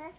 Okay.